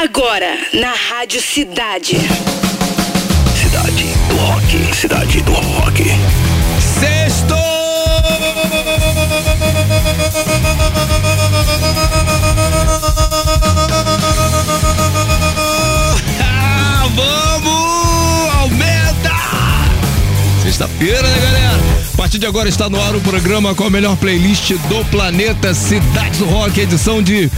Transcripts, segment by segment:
Agora, na Rádio Cidade. Cidade do Rock. Cidade do Rock. Sexto! Ah, vamos! Aumenta! Sexta-feira, né, galera? A partir de agora está no ar o programa com a melhor playlist do planeta Cidade do Rock, edição de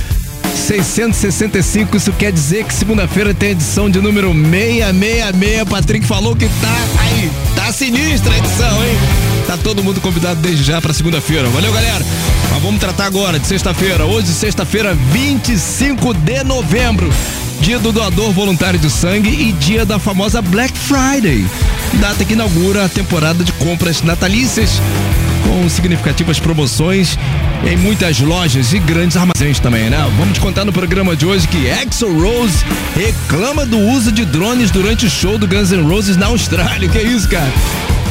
665. Isso quer dizer que segunda-feira tem edição de número 666. Patrick falou que tá aí, tá sinistra a edição, hein? Tá todo mundo convidado desde já para segunda-feira. Valeu, galera. Mas vamos tratar agora de sexta-feira. Hoje, sexta-feira, 25 de novembro. Dia do doador voluntário de sangue e dia da famosa Black Friday. Data que inaugura a temporada de compras natalícias com significativas promoções em muitas lojas e grandes armazéns também, né? Vamos te contar no programa de hoje que Axel Rose reclama do uso de drones durante o show do Guns N' Roses na Austrália. Que isso, cara?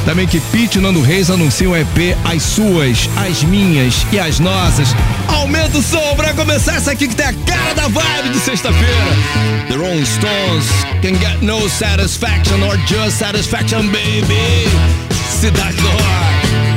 Também que Pete Nando Reis anunciam o EP As Suas, As Minhas e As Nossas. Aumenta o som pra começar essa aqui que tem a cara da vibe de sexta-feira. The Rolling Stones can get no satisfaction or just satisfaction, baby. Cidade do Rock.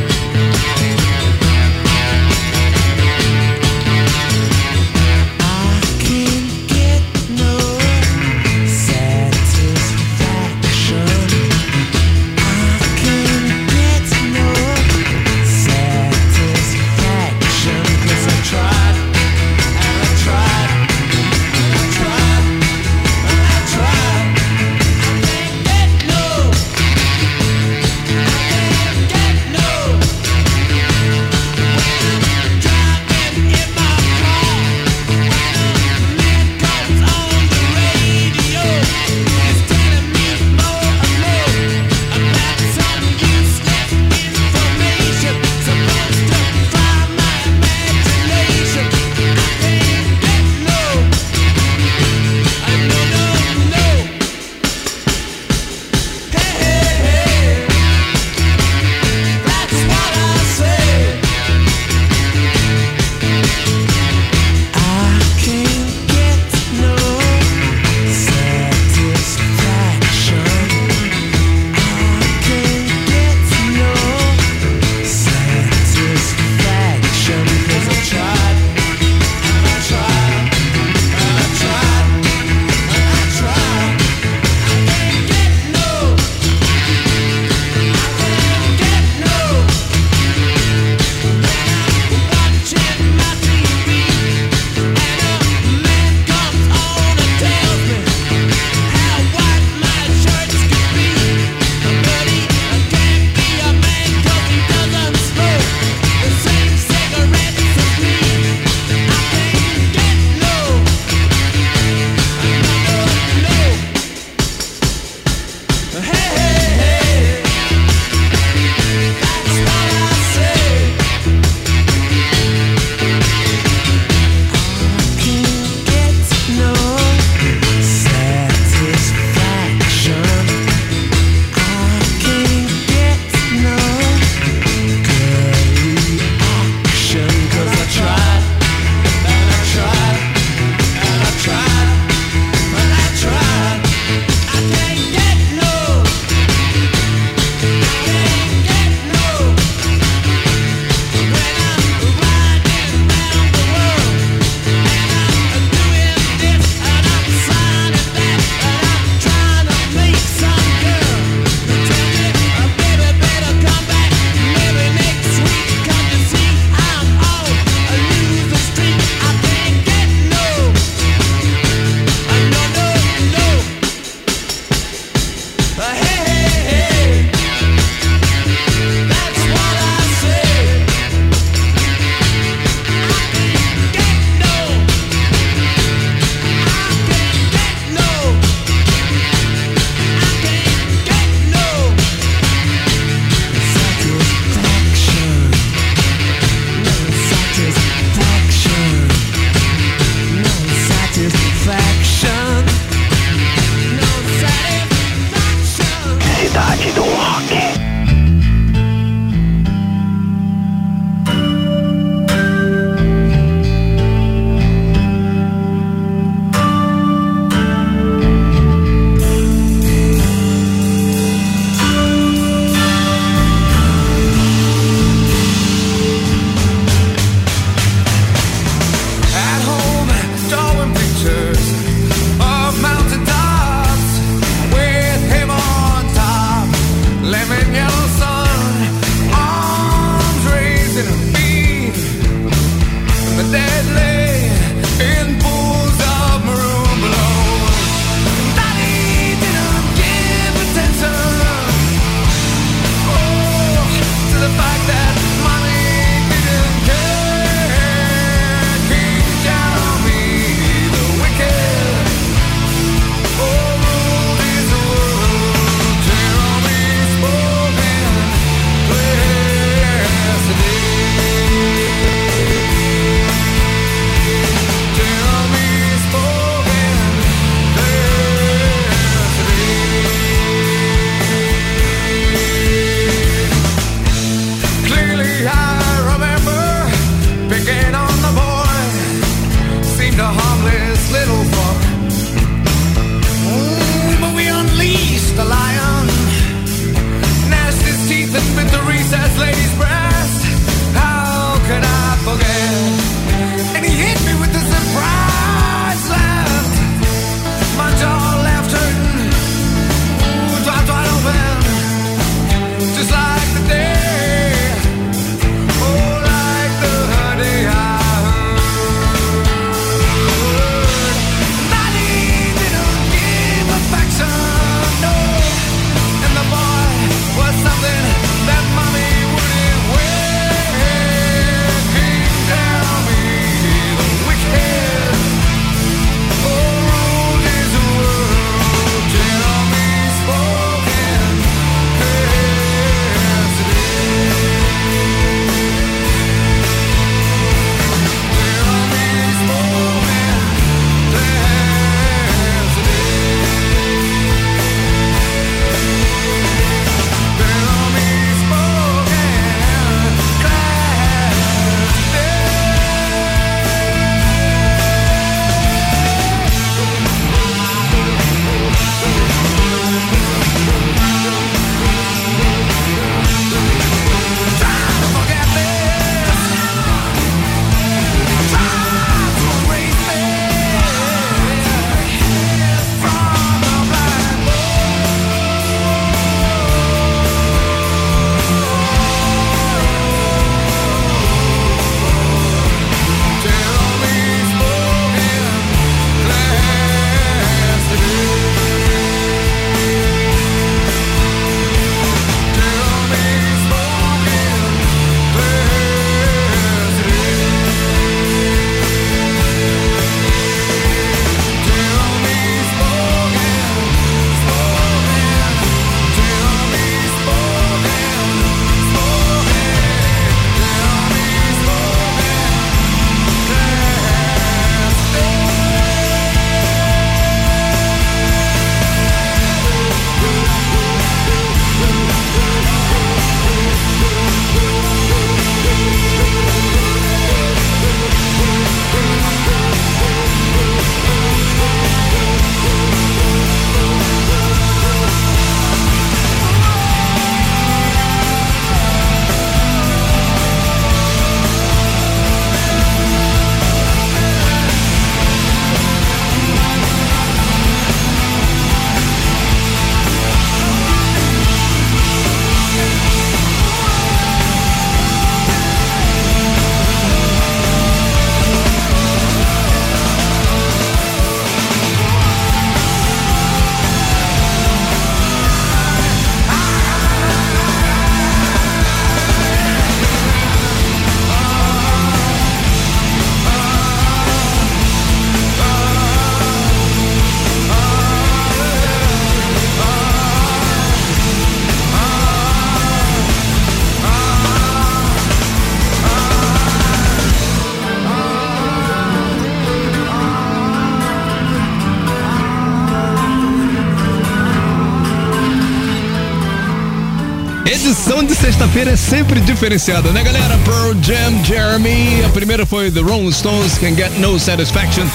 Edição de sexta-feira é sempre diferenciada, né, galera? Pearl Jam, Jeremy. A primeira foi The Rolling Stones, Can Get No Satisfaction.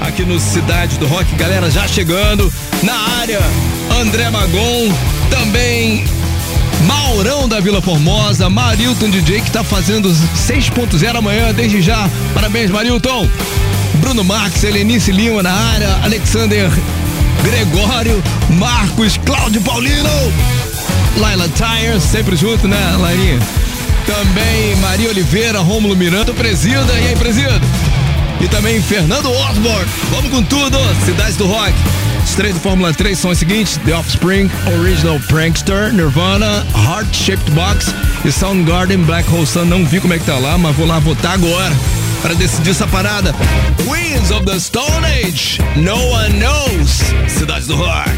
Aqui no Cidade do Rock, galera, já chegando. Na área, André Magon. Também Maurão da Vila Formosa, Marilton DJ que tá fazendo 6.0 amanhã, desde já. Parabéns, Marilton. Bruno Marques, Helenice Lima na área, Alexander Gregório, Marcos, Cláudio Paulino, Laila Tires, sempre junto, né, Lairinha? Também Maria Oliveira, Rômulo Miranda, Presida, e aí, Presida? E também Fernando Osborne. Vamos com tudo, Cidade do Rock. Os três do Fórmula 3 são os seguintes: The Offspring, Original Prankster, Nirvana, Heart Shaped Box e Soundgarden Black Hole Sun. Não vi como é que tá lá, mas vou lá votar agora para decidir essa parada. Queens of the Stone Age, No One Knows. Cidade do Rock.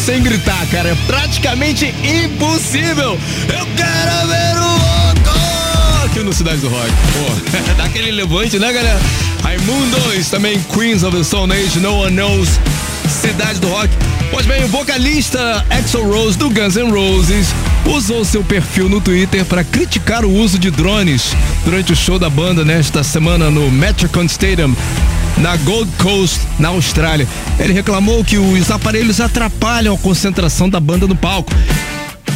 Sem gritar, cara. É praticamente impossível. Eu quero ver o louco aqui no Cidade do Rock. Pô, dá aquele levante, né, galera? Raimundos, também Queens of the Stone Age, No One Knows, Cidade do Rock. Pois bem, o vocalista Axel Rose do Guns N' Roses usou seu perfil no Twitter para criticar o uso de drones durante o show da banda nesta semana no Metricon Stadium na Gold Coast, na Austrália. Ele reclamou que os aparelhos atrapalham a concentração da banda no palco.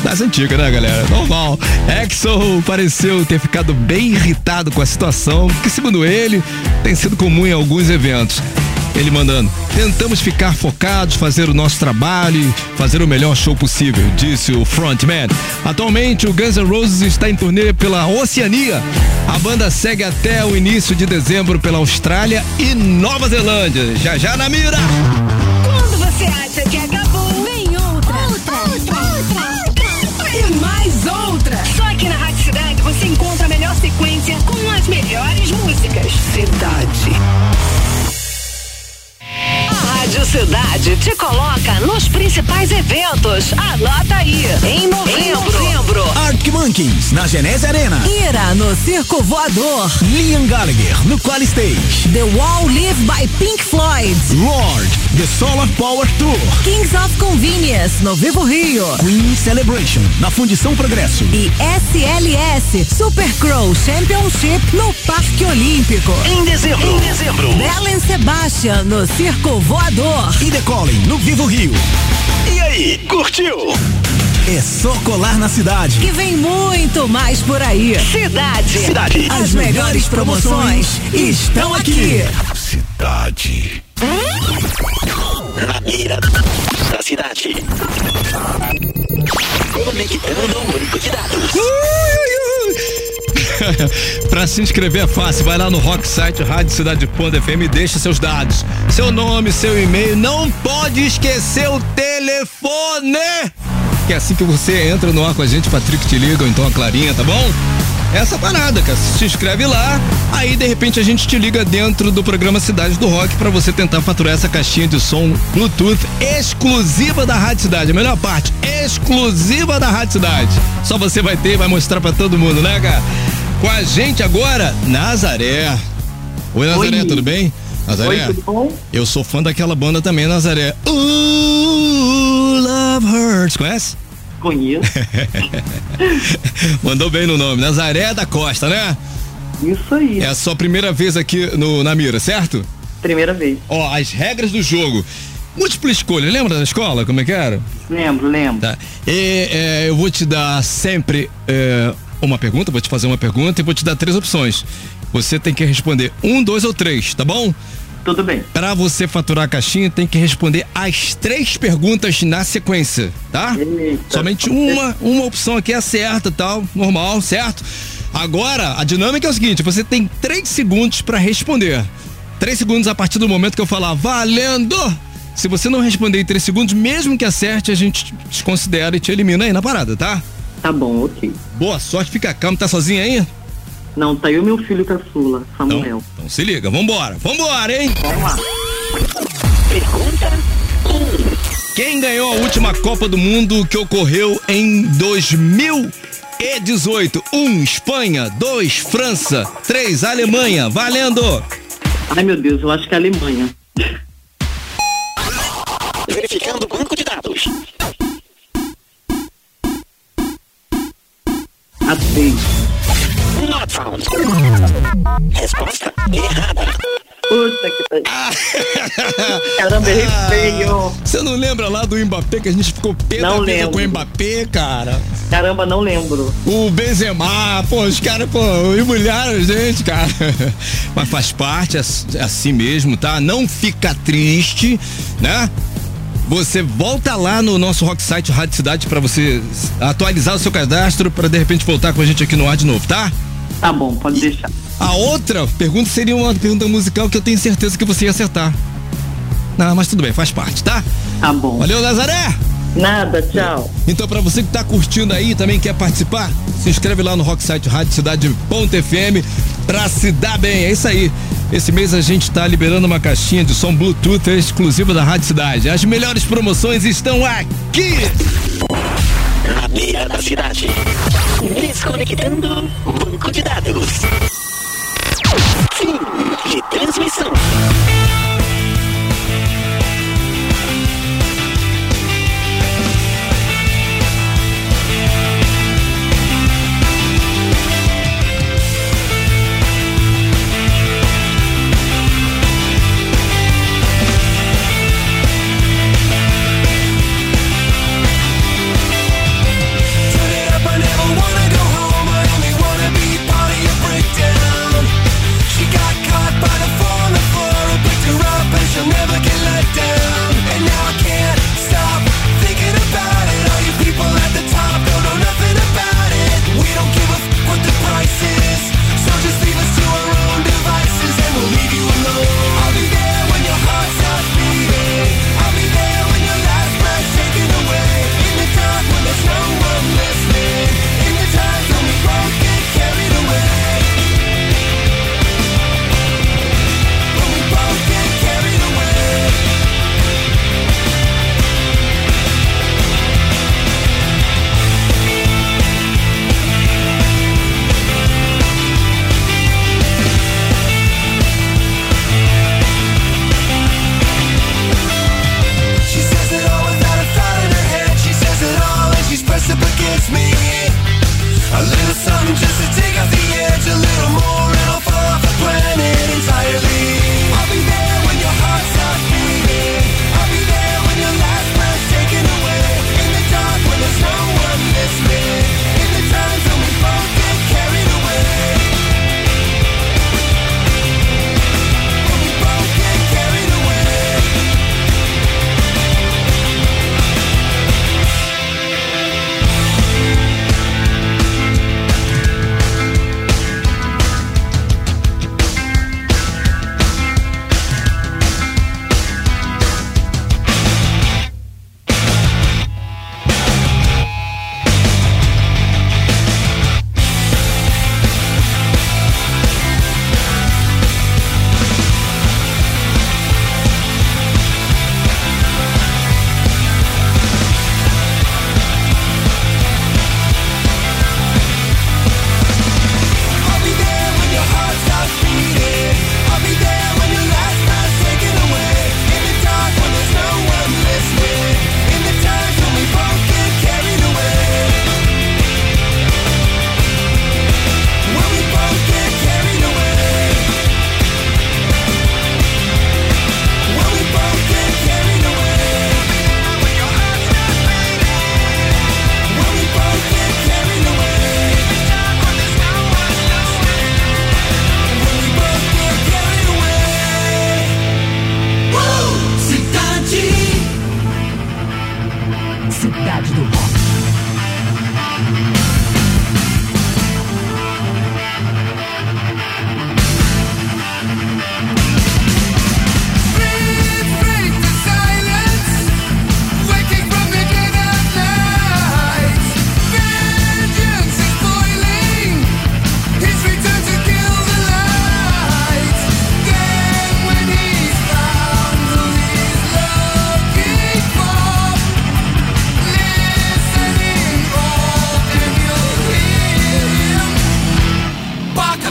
Das antigas, né, galera? Normal. Axel pareceu ter ficado bem irritado com a situação, que, segundo ele, tem sido comum em alguns eventos. Ele mandando: tentamos ficar focados, fazer o nosso trabalho e fazer o melhor show possível, disse o frontman. Atualmente, o Guns N' Roses está em turnê pela Oceania. A banda segue até o início de dezembro pela Austrália e Nova Zelândia. Já já na mira! Quando você acha que acabou, vem outra. Outra, outra, outra. E mais outra. Só aqui na Rádio Cidade você encontra a melhor sequência com as melhores músicas. Cidade. Rádio Cidade te coloca nos principais eventos. Anota aí. Em novembro. Arctic Monkeys, na Genese Arena. Ira no Circo Voador. Liam Gallagher, no Qual Stage. The Wall Live by Pink Floyd. Lord, The Solar Power Tour. Kings of Convenience no Vivo Rio. Queen Celebration, na Fundição Progresso. E SLS Super Crow Championship no Parque Olímpico. Em dezembro. Em dezembro. Belen Sebastian no Circo Voador. E Decolem, no Vivo Rio. E aí, curtiu? É só colar na cidade. Que vem muito mais por aí. Cidade. Cidade. As melhores promoções estão aqui. Cidade. Na mira da cidade. Conectando o banco de dados. Pra se inscrever é fácil, vai lá no Rock Site Rádio Cidade Ponto FM e deixa seus dados. Seu nome, seu e-mail, não pode esquecer o telefone! Que é assim que você entra no ar com a gente, Patrick te liga, ou então a Clarinha, tá bom? Essa parada, cara. Se inscreve lá, aí de repente a gente te liga dentro do programa Cidade do Rock pra você tentar faturar essa caixinha de som Bluetooth exclusiva da Rádio Cidade. A melhor parte, exclusiva da Rádio Cidade. Só você vai ter e vai mostrar pra todo mundo, né, cara? Com a gente agora, Nazaré. Oi, Nazaré, Oi. tudo bem? Nazaré. Oi, tudo bom? Eu sou fã daquela banda também, Nazaré. Ooh, Love Hurts. Conhece? Conheço. Mandou bem no nome. Nazaré da Costa, né? Isso aí. É a sua primeira vez aqui no, na mira, certo? Primeira vez. Ó, as regras do jogo. Múltipla escolha, lembra da escola? Como é que era? Lembro, lembro. Tá. E, é, eu vou te dar sempre é, uma pergunta, vou te fazer uma pergunta e vou te dar três opções. Você tem que responder um, dois ou três, tá bom? Tudo bem. Pra você faturar a caixinha, tem que responder as três perguntas na sequência, tá? Eita. Somente uma, uma opção aqui é certa, tal, normal, certo? Agora, a dinâmica é o seguinte: você tem três segundos pra responder. Três segundos a partir do momento que eu falar valendo. Se você não responder em três segundos, mesmo que acerte, a gente te considera e te elimina aí na parada, tá? Tá bom, ok. Boa sorte, fica calmo, tá sozinho aí? Não, tá eu e meu filho caçula, Então, Samuel. então se liga, vambora, vambora, hein? Vamos lá. Pergunta Quem ganhou a última Copa do Mundo que ocorreu em 2018? 1. Um, Espanha. 2. França. 3. Alemanha. Valendo! Ai, meu Deus, eu acho que é a Alemanha. verificando o banco de dados. Resposta errada. Puta que pariu. Caramba, errei feio. Você não lembra lá do Mbappé que a gente ficou pé Não lembro. com o Mbappé, cara? Caramba, não lembro. O Benzema, pô, os caras, pô, humilharam a gente, cara. Mas faz parte, é é assim mesmo, tá? Não fica triste, né? Você volta lá no nosso rock site Rádio Cidade pra você atualizar o seu cadastro pra de repente voltar com a gente aqui no ar de novo, tá? Tá bom, pode deixar. A outra pergunta seria uma pergunta musical que eu tenho certeza que você ia acertar. Não, mas tudo bem, faz parte, tá? Tá bom. Valeu, Nazaré! Nada, tchau. Então, pra você que tá curtindo aí e também quer participar, se inscreve lá no Rock Site Rádio Cidade.fm pra se dar bem. É isso aí. Esse mês a gente está liberando uma caixinha de som Bluetooth exclusiva da Rádio Cidade. As melhores promoções estão aqui. Na beira da cidade. Desconectando banco de dados. Fim de transmissão.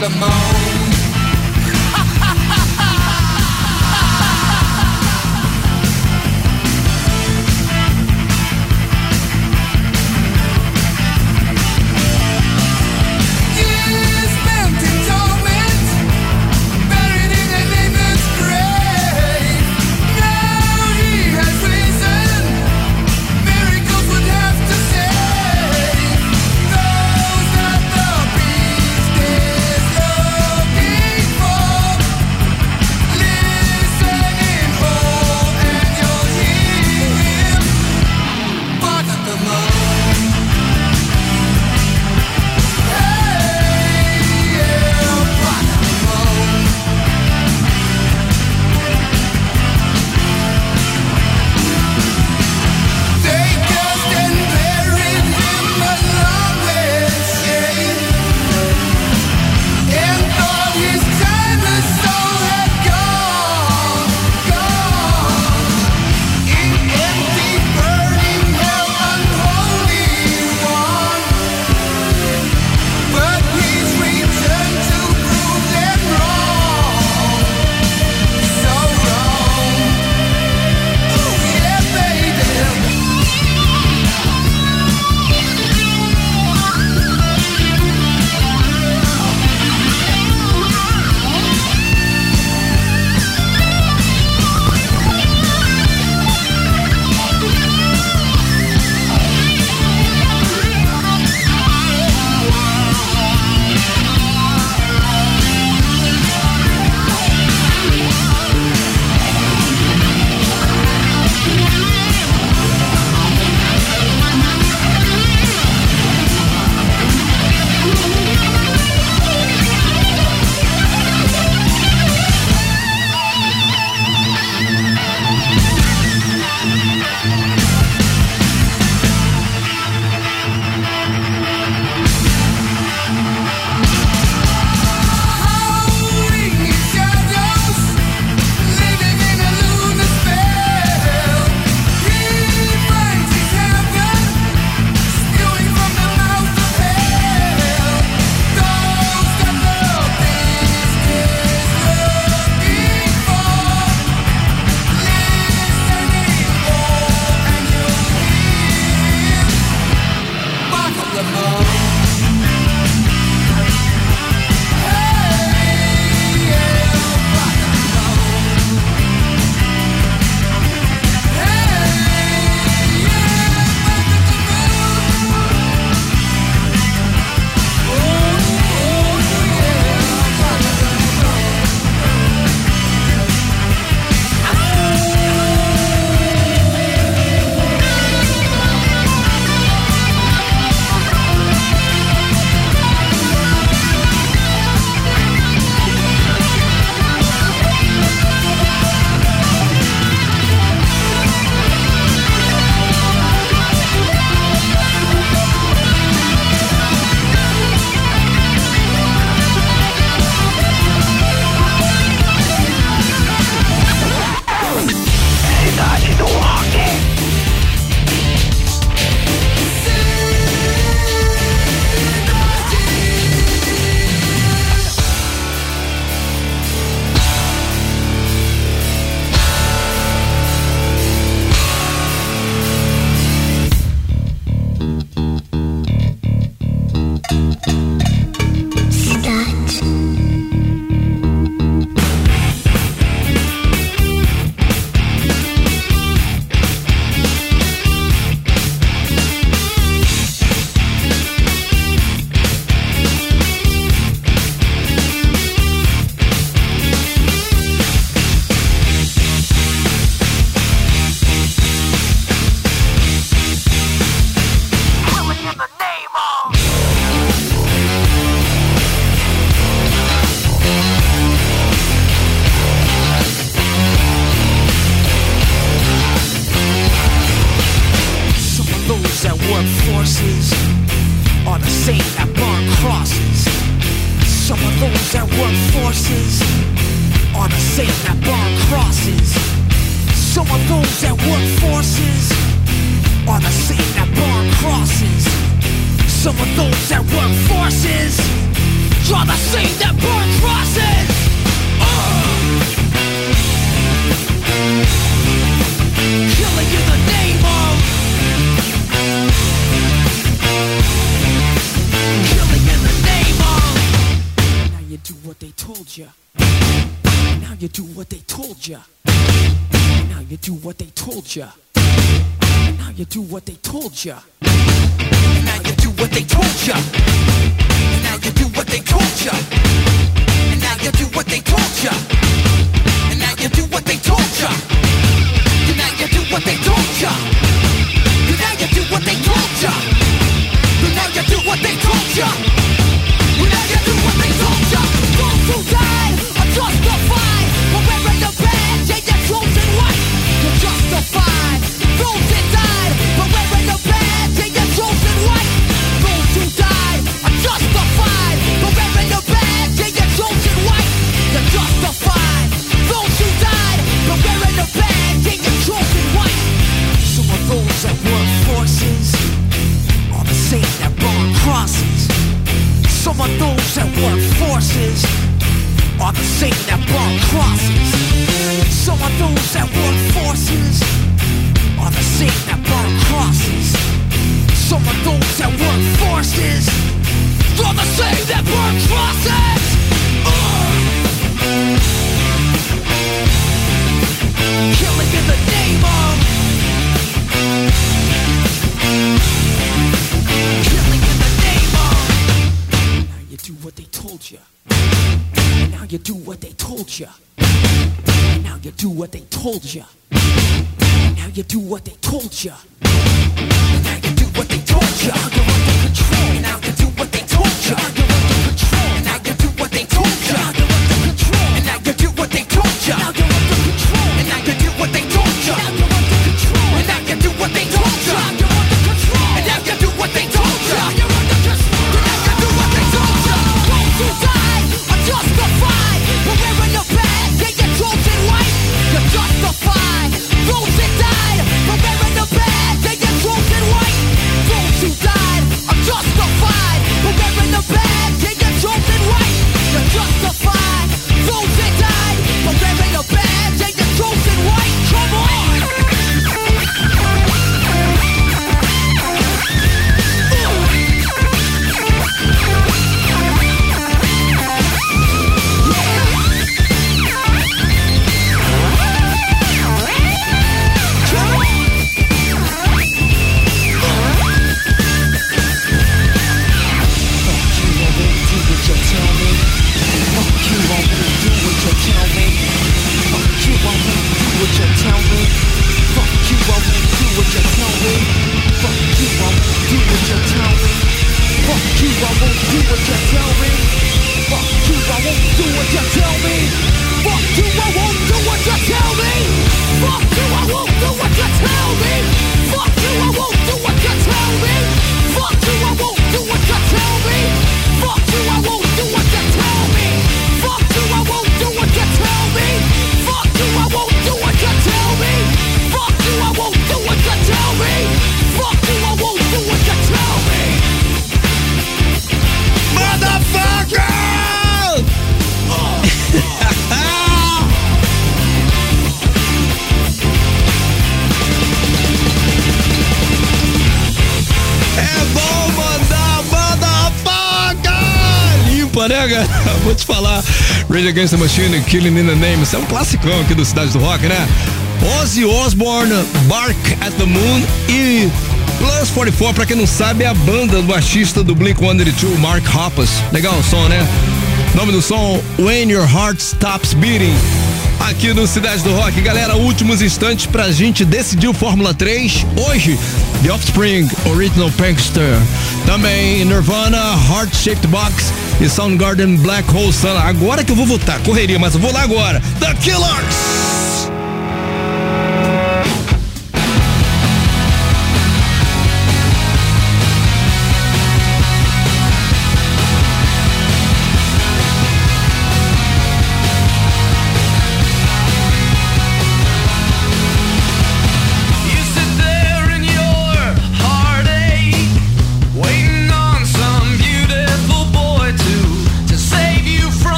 the moon. Rage Against the Machine, Killing in the Name. Isso é um classicão aqui do Cidade do Rock, né? Ozzy Osbourne, Bark at the Moon e Plus 44, pra quem não sabe, é a banda do baixista do Blink-182, Mark Hoppus. Legal o som, né? Nome do som, When Your Heart Stops Beating. Aqui no Cidade do Rock. Galera, últimos instantes pra gente decidir o Fórmula 3. Hoje, The Offspring, Original Pankster, Também Nirvana, Heart Shaped Box e Soundgarden Black Hole Sun. Agora que eu vou votar, correria, mas eu vou lá agora. The Killers!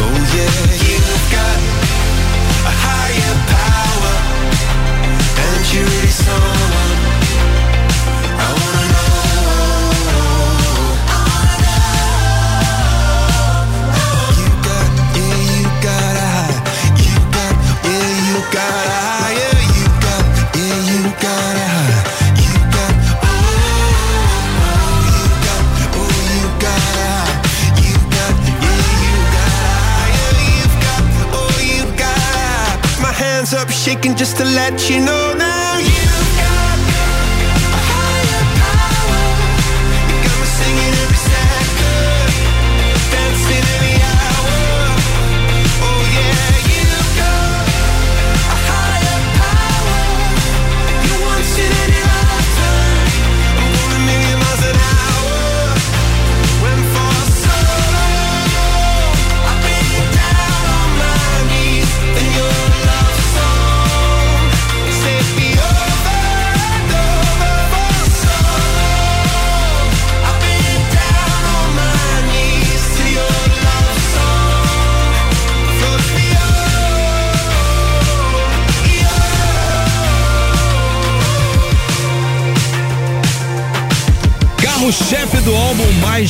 Oh yeah, you've got a higher power, and you're really someone? I wanna shaking just to let you know now.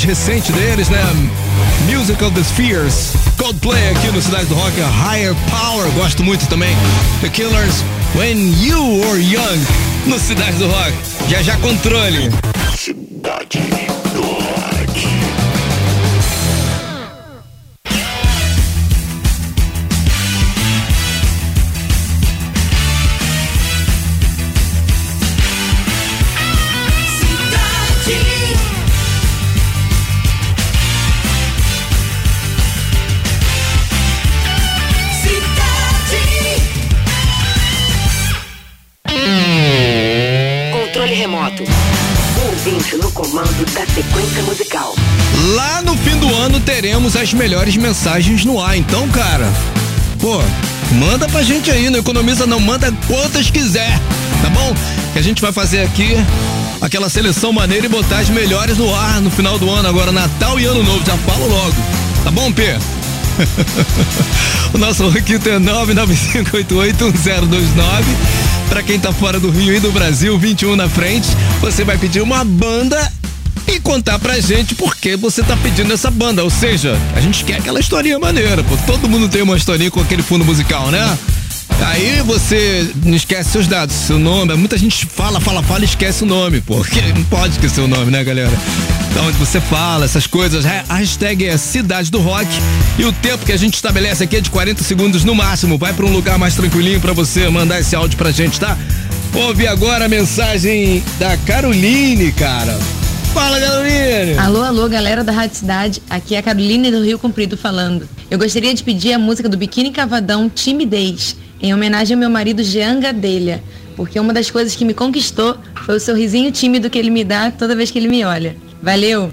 Recente deles, né? Music of the Spheres. Coldplay aqui no Cidade do Rock, Higher Power, gosto muito também. The Killers, When You Were Young, no Cidade do Rock. Já já controle. As melhores mensagens no ar. Então, cara, pô, manda pra gente aí, não economiza não, manda quantas quiser, tá bom? Que a gente vai fazer aqui aquela seleção maneira e botar as melhores no ar no final do ano, agora Natal e Ano Novo, já falo logo. Tá bom, P? o nosso requinte é 995881029. Pra quem tá fora do Rio e do Brasil, 21 na frente, você vai pedir uma banda contar pra gente por que você tá pedindo essa banda. Ou seja, a gente quer aquela historinha maneira, pô. Todo mundo tem uma historinha com aquele fundo musical, né? Aí você não esquece seus dados, seu nome. Muita gente fala, fala, fala e esquece o nome. Porque não pode esquecer o nome, né, galera? Então, onde você fala, essas coisas. A hashtag é Cidade do Rock. E o tempo que a gente estabelece aqui é de 40 segundos no máximo. Vai pra um lugar mais tranquilinho pra você mandar esse áudio pra gente, tá? Ouve agora a mensagem da Caroline, cara. Fala! Alô, alô, galera da Rádio Cidade. Aqui é a Caroline do Rio Comprido falando. Eu gostaria de pedir a música do Biquíni Cavadão Timidez, em homenagem ao meu marido Jean Gadelha, porque uma das coisas que me conquistou foi o sorrisinho tímido que ele me dá toda vez que ele me olha. Valeu!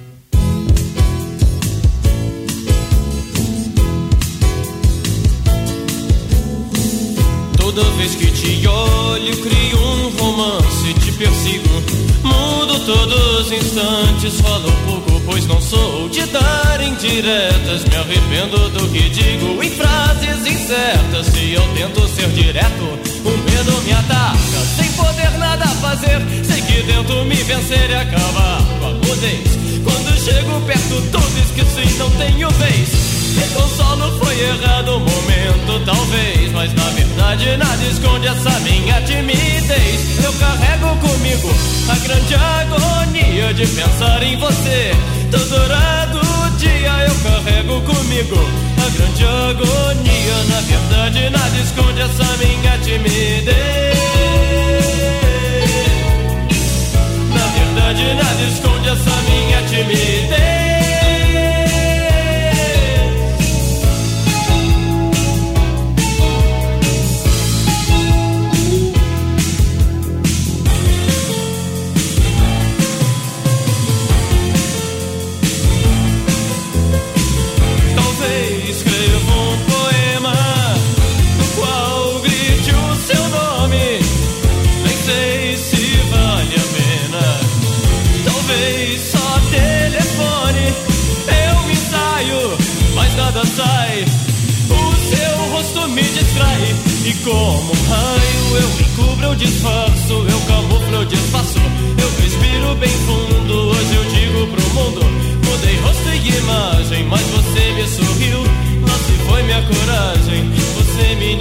Instantes, falo pouco, pois não sou de dar indiretas. Me arrependo do que digo em frases incertas. Se eu tento ser direto, o medo me ataca. Sem poder nada fazer, sei que tento me vencer e acabar com a mudez. Quando chego perto, tudo esqueço e não tenho vez. Então não foi errado o momento, talvez. Mas na verdade nada esconde essa minha timidez. Eu carrego comigo a grande agonia de pensar em você. Todo dia eu carrego comigo a grande agonia. Na verdade nada esconde essa minha timidez. Na verdade nada esconde essa minha timidez. Eu disfarço. Eu camuflo, eu disfarço. Eu respiro bem fundo. Hoje eu digo pro mundo. Mudei rosto e imagem, mas você me sorriu. Lá se foi minha coragem. Você me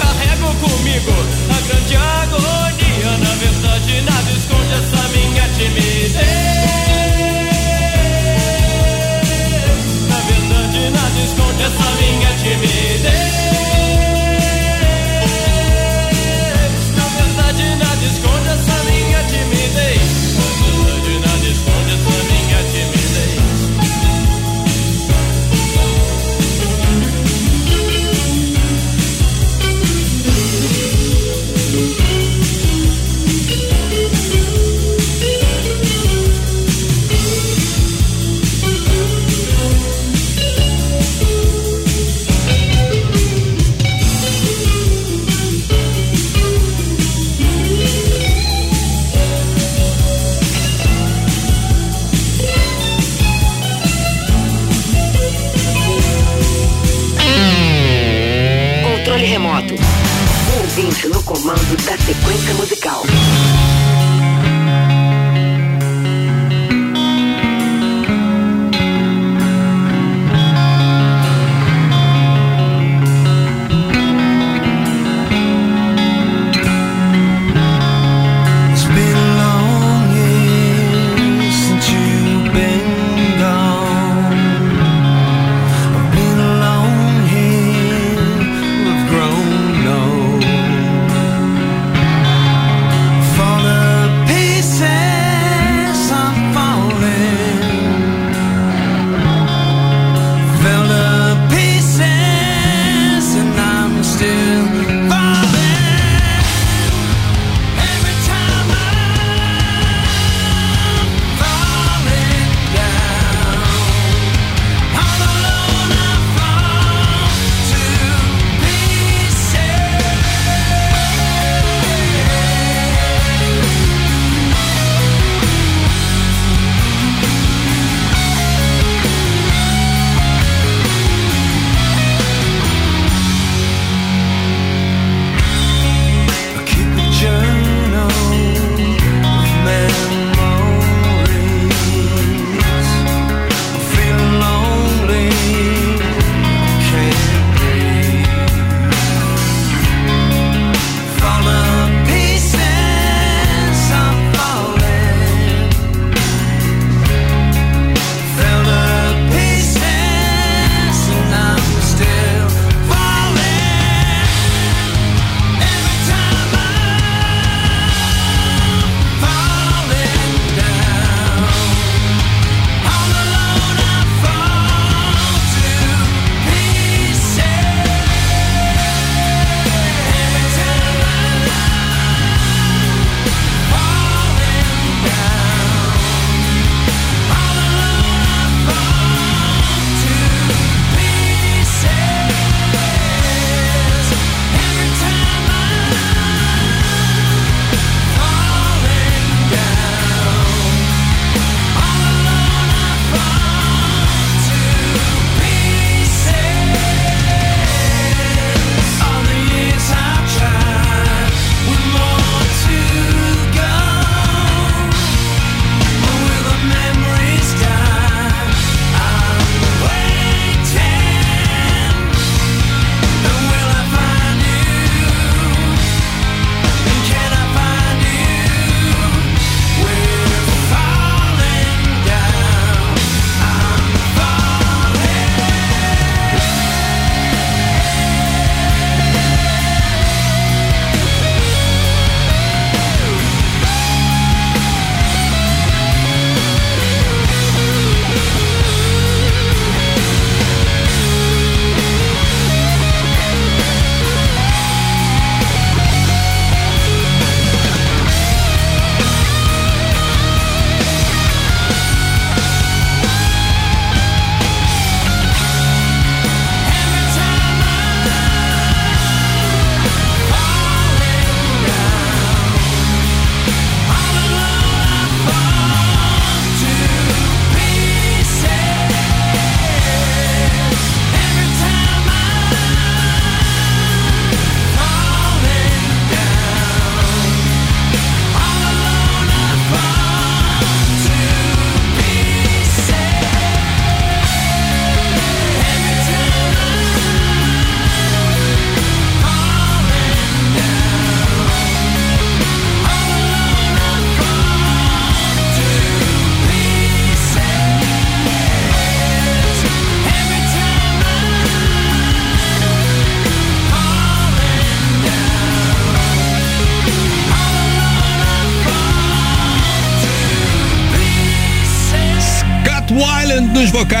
carrego comigo a grande agonia. Na verdade nada esconde essa minha timidez. Na verdade nada esconde essa minha timidez.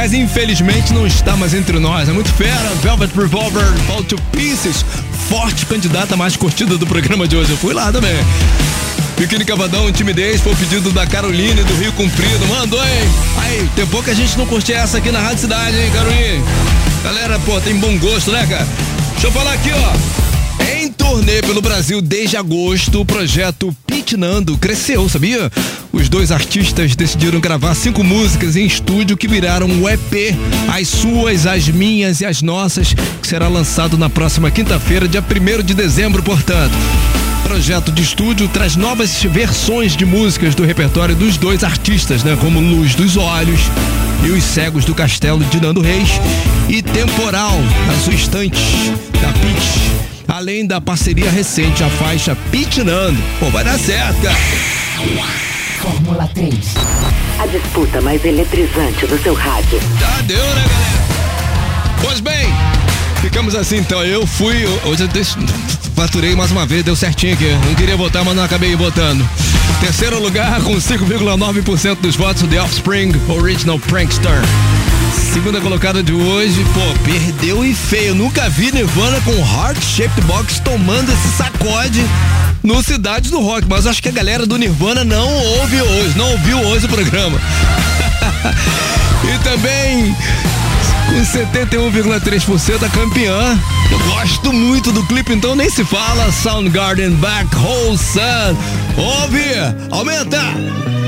Vocais, infelizmente, não está mais entre nós. É muito fera. Velvet Revolver, Fall to Pieces. Forte candidata mais curtida do programa de hoje. Eu fui lá também. Biquíni Cavadão, timidez, foi o pedido da Caroline do Rio Comprido. Mandou, hein? Aí, tem pouco a gente não curte essa aqui na Rádio Cidade, hein, Caroline? Galera, pô, tem bom gosto, né, cara? Deixa eu falar aqui, ó. Em turnê pelo Brasil desde agosto, o projeto Pitnando cresceu, sabia? Os dois artistas decidiram gravar cinco músicas em estúdio que viraram um EP, as suas, as minhas e as nossas, que será lançado na próxima quinta-feira, dia 1 de dezembro, portanto. O projeto de estúdio traz novas versões de músicas do repertório dos dois artistas, né? Como Luz dos Olhos e Os Cegos do Castelo de Nando Reis e Temporal, na sua estante, da Pitch. Além da parceria recente, a faixa Pitnando. Pô, vai dar certo, cara. Fórmula 3. A disputa mais eletrizante do seu rádio. Já deu, né, galera? Pois bem, ficamos assim então. Eu fui, hoje eu faturei mais uma vez, deu certinho aqui. Não queria votar, mas não acabei votando. Terceiro lugar, com 5,9% dos votos, The Offspring Original Prankster. Segunda colocada de hoje, pô, perdeu e feio. Nunca vi Nirvana com Heart Shaped Box tomando esse sacode no Cidades do Rock, mas acho que a galera do Nirvana não ouve hoje, não ouviu hoje o programa. e também com 71,3% a campeã. Eu gosto muito do clipe, então nem se fala. Soundgarden Back Hole Sun. Ouve, aumenta!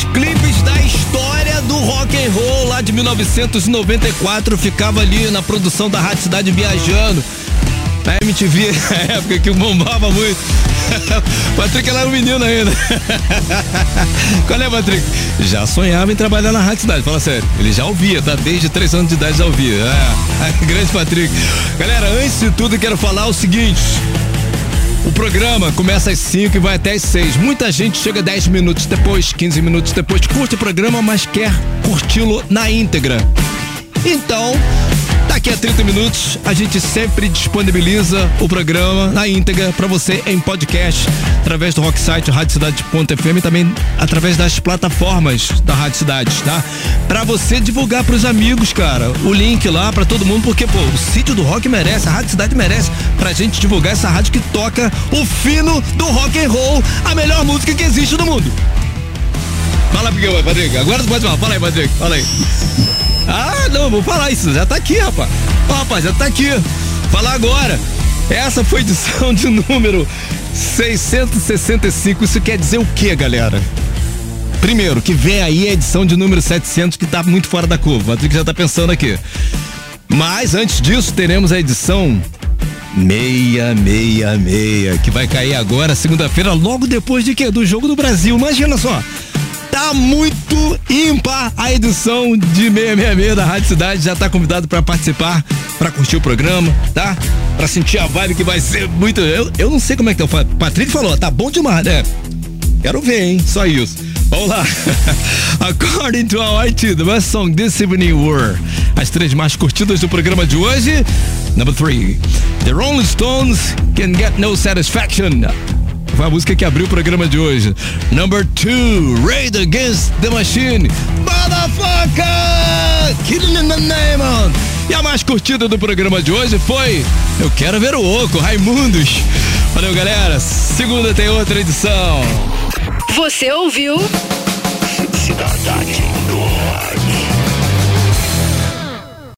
Clipes da história do rock and roll lá de 1994 ficava ali na produção da Rádio Cidade Viajando. Na MTV, na época que bombava muito. Patrick era um menino ainda. Qual é, Patrick? Já sonhava em trabalhar na Rádio Cidade, fala sério. Ele já ouvia, tá? Desde três anos de idade já ouvia. É, grande Patrick. Galera, antes de tudo, quero falar o seguinte. O programa começa às 5 e vai até às 6. Muita gente chega 10 minutos depois, 15 minutos depois, curte o programa, mas quer curti-lo na íntegra. Então, daqui a 30 minutos, a gente sempre disponibiliza o programa na íntegra para você em podcast, através do Rocksite, radiocidade.fm e também através das plataformas da Rádio Cidade, tá? Para você divulgar pros amigos, cara, o link lá para todo mundo, porque, pô, o sítio do rock merece, a Rádio Cidade merece pra gente divulgar essa rádio que toca o fino do rock and roll, a melhor música que existe no mundo. Fala, Patrick. Agora tu pode falar. Fala aí, Patrick. Fala aí. Ah, não, vou falar isso. Já tá aqui, rapaz. Ó, rapaz, já tá aqui. Falar agora. Essa foi edição de número 665. Isso quer dizer o que, galera? Primeiro, que vem aí a edição de número 700 que tá muito fora da curva. O Patrick já tá pensando aqui. Mas antes disso, teremos a edição 666, que vai cair agora, segunda-feira, logo depois de quê? Do Jogo do Brasil. Imagina só. Tá muito ímpar a edição de 666 da Rádio Cidade. Já tá convidado para participar, para curtir o programa, tá? Para sentir a vibe que vai ser muito. Eu, eu não sei como é que tá. O Patrick falou, tá bom demais, né? Quero ver, hein? Só isso. Vamos lá. According to our IT, the best song this evening were as três mais curtidas do programa de hoje. Number three, The Rolling Stones Can Get No Satisfaction. Foi a música que abriu o programa de hoje. Number two, Raid Against the Machine. Motherfucker! Killing in the name on. E a mais curtida do programa de hoje foi Eu Quero Ver o Oco, Raimundos. Valeu, galera. Segunda tem outra edição. Você ouviu?